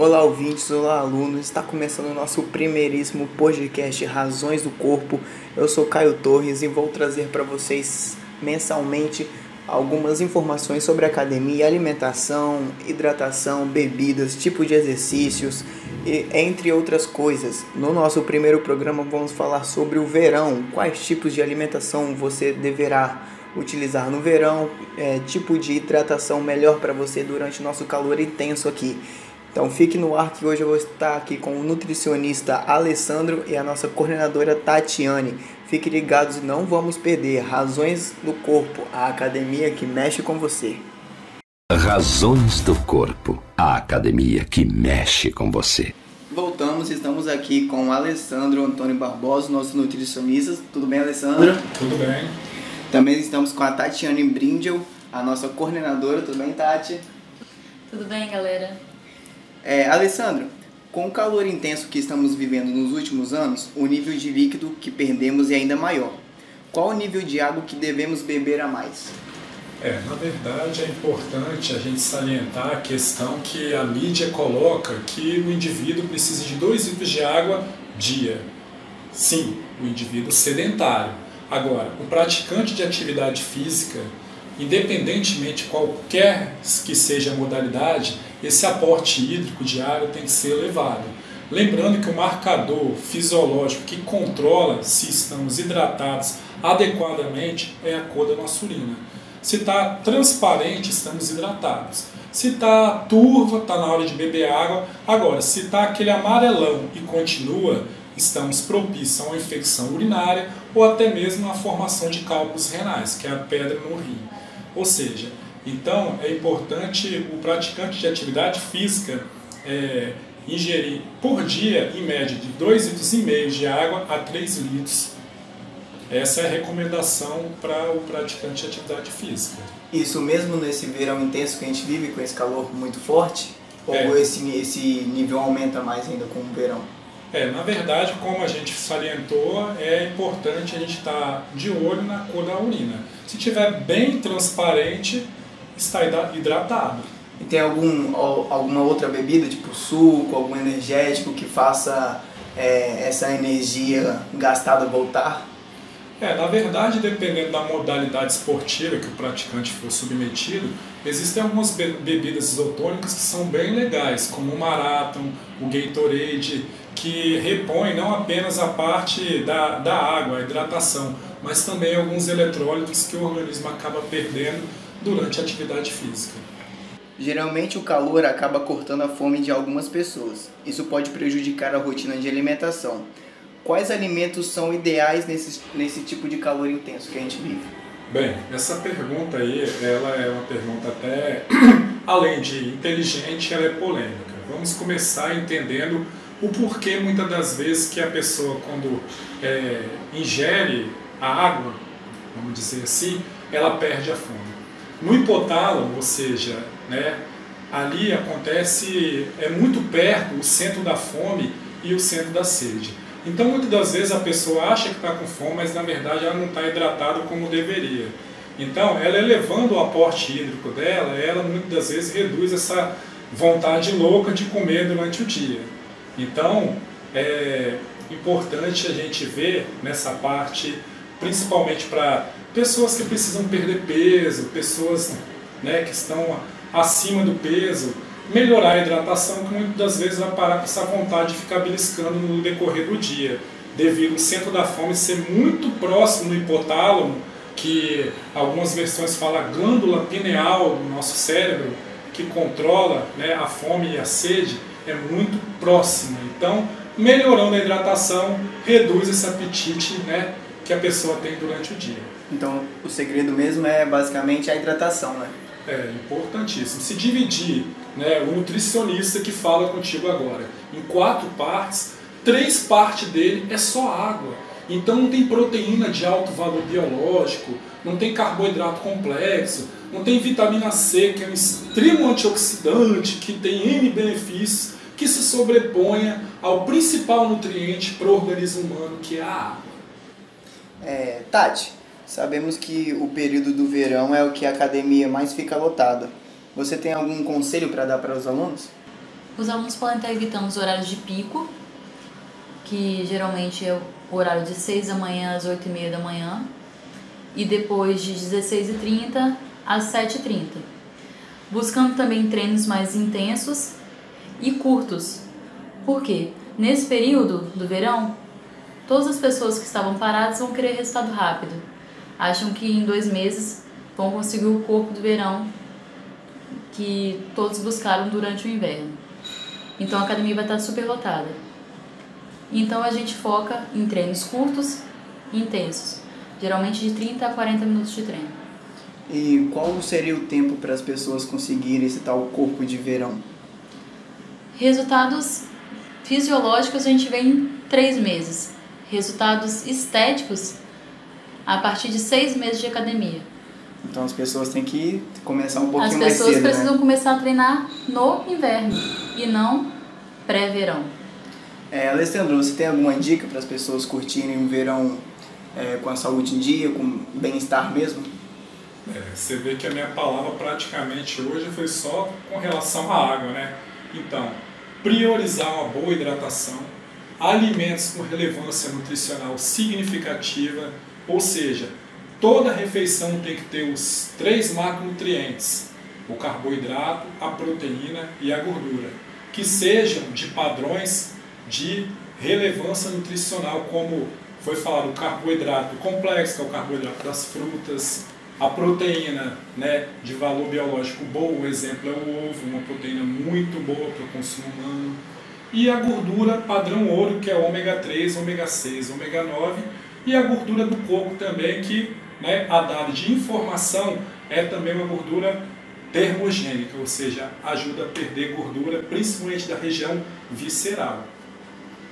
Olá, ouvintes, olá, alunos. Está começando o nosso primeiríssimo podcast Razões do Corpo. Eu sou Caio Torres e vou trazer para vocês mensalmente algumas informações sobre academia, alimentação, hidratação, bebidas, tipo de exercícios, e, entre outras coisas. No nosso primeiro programa vamos falar sobre o verão, quais tipos de alimentação você deverá utilizar no verão, é, tipo de hidratação melhor para você durante o nosso calor intenso aqui. Então fique no ar que hoje eu vou estar aqui com o nutricionista Alessandro e a nossa coordenadora Tatiane. Fiquem ligados e não vamos perder Razões do Corpo, a academia que mexe com você. Razões do Corpo, a academia que mexe com você. Voltamos, estamos aqui com o Alessandro Antônio Barbosa, nosso nutricionista. Tudo bem, Alessandro? Tudo bem. Também estamos com a Tatiane Brindel, a nossa coordenadora. Tudo bem, Tati? Tudo bem, galera? É, Alessandro, com o calor intenso que estamos vivendo nos últimos anos, o nível de líquido que perdemos é ainda maior. Qual o nível de água que devemos beber a mais? É, na verdade é importante a gente salientar a questão que a mídia coloca que o indivíduo precisa de 2 litros de água dia. Sim, o indivíduo sedentário. Agora, o praticante de atividade física, independentemente qualquer que seja a modalidade, esse aporte hídrico diário tem que ser elevado. Lembrando que o marcador fisiológico que controla se estamos hidratados adequadamente é a cor da nossa urina. Se está transparente, estamos hidratados. Se está turva, está na hora de beber água. Agora, se está aquele amarelão e continua, estamos propícios a uma infecção urinária ou até mesmo a formação de cálculos renais, que é a pedra no rim. Ou seja, então é importante o praticante de atividade física é, ingerir por dia, em média, de 2,5 litros e meio de água a 3 litros. Essa é a recomendação para o praticante de atividade física. Isso mesmo nesse verão intenso que a gente vive, com esse calor muito forte? Ou é. esse, esse nível aumenta mais ainda com o verão? É, na verdade, como a gente salientou, é importante a gente estar tá de olho na cor da urina. Se tiver bem transparente, está hidratado. E tem algum, alguma outra bebida, tipo suco, algum energético que faça é, essa energia gastada voltar? É, na verdade, dependendo da modalidade esportiva que o praticante for submetido, existem algumas bebidas isotônicas que são bem legais, como o Marathon, o Gatorade, que repõe não apenas a parte da, da água, a hidratação, mas também alguns eletrólitos que o organismo acaba perdendo durante a atividade física. Geralmente o calor acaba cortando a fome de algumas pessoas. Isso pode prejudicar a rotina de alimentação. Quais alimentos são ideais nesse, nesse tipo de calor intenso que a gente vive? Bem, essa pergunta aí, ela é uma pergunta até, além de inteligente, ela é polêmica. Vamos começar entendendo o porquê muitas das vezes que a pessoa quando é, ingere a água, vamos dizer assim, ela perde a fome. No hipotálamo, ou seja, né, ali acontece, é muito perto o centro da fome e o centro da sede. Então, muitas das vezes a pessoa acha que está com fome, mas na verdade ela não está hidratada como deveria. Então, ela elevando o aporte hídrico dela, ela muitas das vezes reduz essa vontade louca de comer durante o dia. Então, é importante a gente ver nessa parte, principalmente para pessoas que precisam perder peso, pessoas né, que estão acima do peso, melhorar a hidratação, que muitas das vezes vai parar com essa vontade de ficar beliscando no decorrer do dia, devido ao centro da fome ser muito próximo do hipotálamo, que algumas versões falam glândula pineal do nosso cérebro, que controla né, a fome e a sede, é muito próxima. Então, melhorando a hidratação, reduz esse apetite né, que a pessoa tem durante o dia. Então, o segredo mesmo é basicamente a hidratação, né? É importantíssimo. Se dividir, né, o nutricionista que fala contigo agora, em quatro partes, três partes dele é só água. Então não tem proteína de alto valor biológico, não tem carboidrato complexo, não tem vitamina C, que é um extremo antioxidante, que tem N benefícios, que se sobreponha ao principal nutriente para o organismo humano, que é a água. É, Tati, Sabemos que o período do verão é o que a academia mais fica lotada. Você tem algum conselho para dar para os alunos? Os alunos podem estar evitando os horários de pico, que geralmente é o horário de 6 da manhã às 8 e meia da manhã, e depois de 16h30 às 7h30. Buscando também treinos mais intensos e curtos. Por quê? Nesse período do verão, todas as pessoas que estavam paradas vão querer resultado rápido. Acham que em dois meses vão conseguir o corpo do verão que todos buscaram durante o inverno. Então a academia vai estar super lotada. Então a gente foca em treinos curtos e intensos, geralmente de 30 a 40 minutos de treino. E qual seria o tempo para as pessoas conseguirem esse tal corpo de verão? Resultados fisiológicos a gente vê em três meses. Resultados estéticos a partir de seis meses de academia. Então as pessoas têm que começar um pouquinho As mais pessoas cedo, precisam né? começar a treinar no inverno e não pré-verão. É, Alessandro, você tem alguma dica para as pessoas curtirem o verão é, com a saúde em dia, com bem-estar mesmo? É, você vê que a minha palavra praticamente hoje foi só com relação à água, né? Então, priorizar uma boa hidratação, alimentos com relevância nutricional significativa, ou seja, toda refeição tem que ter os três macronutrientes: o carboidrato, a proteína e a gordura, que sejam de padrões de relevância nutricional, como foi falado, o carboidrato complexo, que é o carboidrato das frutas, a proteína né, de valor biológico bom, o exemplo é o ovo, uma proteína muito boa para o consumo humano. E a gordura padrão ouro, que é ômega 3, ômega 6, ômega 9. E a gordura do coco também, que né, a dada de informação é também uma gordura termogênica, ou seja, ajuda a perder gordura, principalmente da região visceral.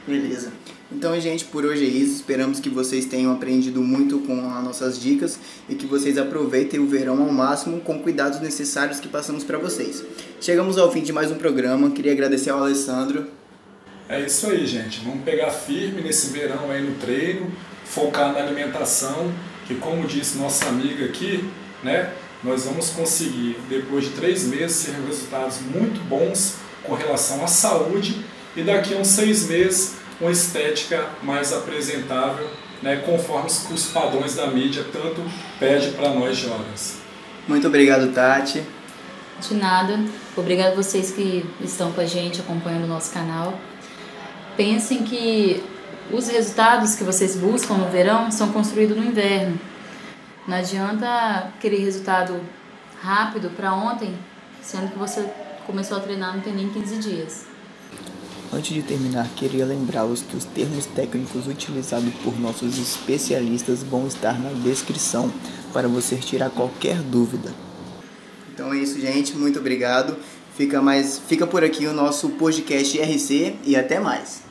Beleza. Então, gente, por hoje é isso. Esperamos que vocês tenham aprendido muito com as nossas dicas e que vocês aproveitem o verão ao máximo com cuidados necessários que passamos para vocês. Chegamos ao fim de mais um programa. Queria agradecer ao Alessandro. É isso aí, gente. Vamos pegar firme nesse verão aí no treino, focar na alimentação, que como disse nossa amiga aqui, né, nós vamos conseguir, depois de três meses, ter resultados muito bons com relação à saúde e daqui a uns seis meses uma estética mais apresentável, né, conforme os padrões da mídia tanto pede para nós jovens. Muito obrigado, Tati. De nada. Obrigado a vocês que estão com a gente, acompanhando o nosso canal. Pensem que os resultados que vocês buscam no verão são construídos no inverno. Não adianta querer resultado rápido para ontem, sendo que você começou a treinar não tem nem 15 dias. Antes de terminar, queria lembrá-los que os termos técnicos utilizados por nossos especialistas vão estar na descrição para você tirar qualquer dúvida. Então é isso, gente. Muito obrigado. Fica mais, fica por aqui o nosso podcast RC e até mais.